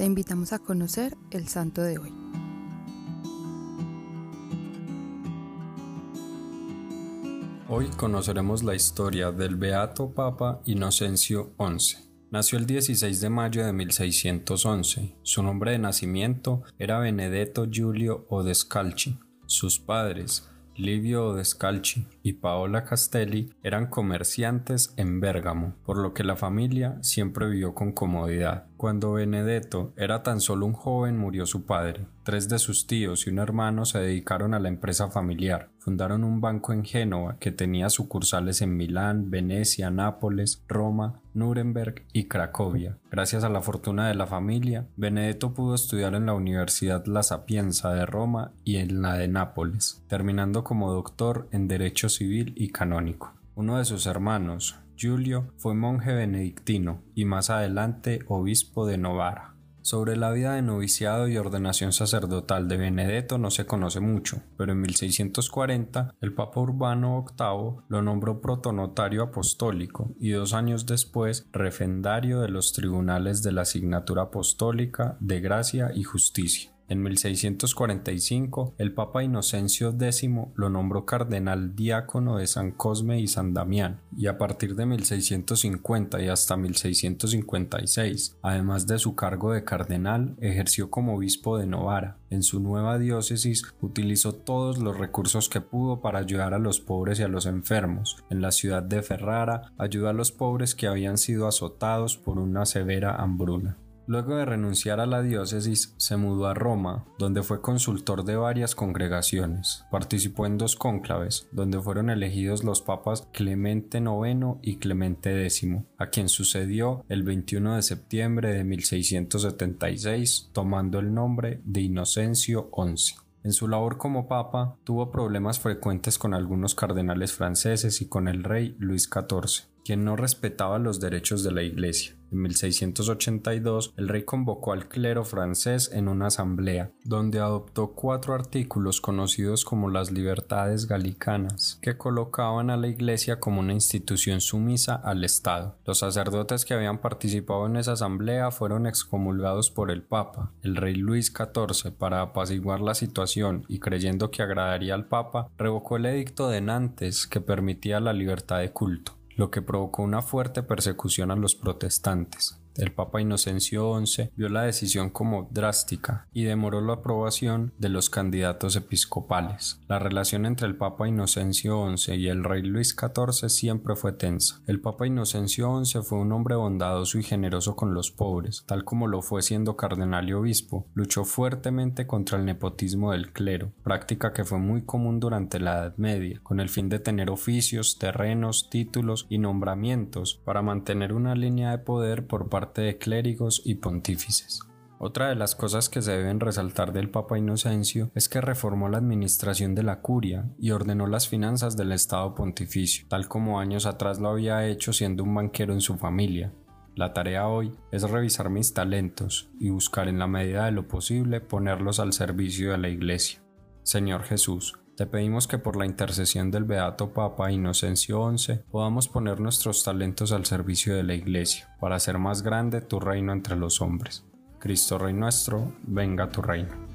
Te invitamos a conocer el santo de hoy. Hoy conoceremos la historia del Beato Papa Inocencio XI. Nació el 16 de mayo de 1611. Su nombre de nacimiento era Benedetto Giulio Odescalchi. Sus padres, Livio Odescalchi y Paola Castelli eran comerciantes en Bérgamo, por lo que la familia siempre vivió con comodidad. Cuando Benedetto era tan solo un joven murió su padre. Tres de sus tíos y un hermano se dedicaron a la empresa familiar. Fundaron un banco en Génova que tenía sucursales en Milán, Venecia, Nápoles, Roma, Nuremberg y Cracovia. Gracias a la fortuna de la familia, Benedetto pudo estudiar en la Universidad La Sapienza de Roma y en la de Nápoles, terminando como doctor en Derecho Civil y Canónico. Uno de sus hermanos, Giulio fue monje benedictino y más adelante obispo de Novara. Sobre la vida de noviciado y ordenación sacerdotal de Benedetto no se conoce mucho, pero en 1640 el Papa Urbano VIII lo nombró protonotario apostólico y dos años después refendario de los tribunales de la asignatura apostólica de gracia y justicia. En 1645, el Papa Inocencio X lo nombró cardenal diácono de San Cosme y San Damián, y a partir de 1650 y hasta 1656, además de su cargo de cardenal, ejerció como obispo de Novara. En su nueva diócesis utilizó todos los recursos que pudo para ayudar a los pobres y a los enfermos. En la ciudad de Ferrara ayudó a los pobres que habían sido azotados por una severa hambruna. Luego de renunciar a la diócesis, se mudó a Roma, donde fue consultor de varias congregaciones. Participó en dos cónclaves, donde fueron elegidos los papas Clemente IX y Clemente X, a quien sucedió el 21 de septiembre de 1676, tomando el nombre de Inocencio XI. En su labor como papa tuvo problemas frecuentes con algunos cardenales franceses y con el rey Luis XIV, quien no respetaba los derechos de la Iglesia. En 1682, el rey convocó al clero francés en una asamblea, donde adoptó cuatro artículos conocidos como las libertades galicanas, que colocaban a la Iglesia como una institución sumisa al Estado. Los sacerdotes que habían participado en esa asamblea fueron excomulgados por el Papa. El rey Luis XIV, para apaciguar la situación y creyendo que agradaría al Papa, revocó el edicto de Nantes que permitía la libertad de culto lo que provocó una fuerte persecución a los protestantes. El Papa Inocencio XI vio la decisión como drástica y demoró la aprobación de los candidatos episcopales. La relación entre el Papa Inocencio XI y el rey Luis XIV siempre fue tensa. El Papa Inocencio XI fue un hombre bondadoso y generoso con los pobres, tal como lo fue siendo cardenal y obispo. Luchó fuertemente contra el nepotismo del clero, práctica que fue muy común durante la Edad Media, con el fin de tener oficios, terrenos, títulos y nombramientos para mantener una línea de poder por parte de clérigos y pontífices. Otra de las cosas que se deben resaltar del Papa Inocencio es que reformó la administración de la curia y ordenó las finanzas del Estado pontificio, tal como años atrás lo había hecho siendo un banquero en su familia. La tarea hoy es revisar mis talentos y buscar en la medida de lo posible ponerlos al servicio de la Iglesia. Señor Jesús, te pedimos que por la intercesión del Beato Papa Inocencio XI podamos poner nuestros talentos al servicio de la Iglesia, para hacer más grande tu reino entre los hombres. Cristo Rey nuestro, venga tu reino.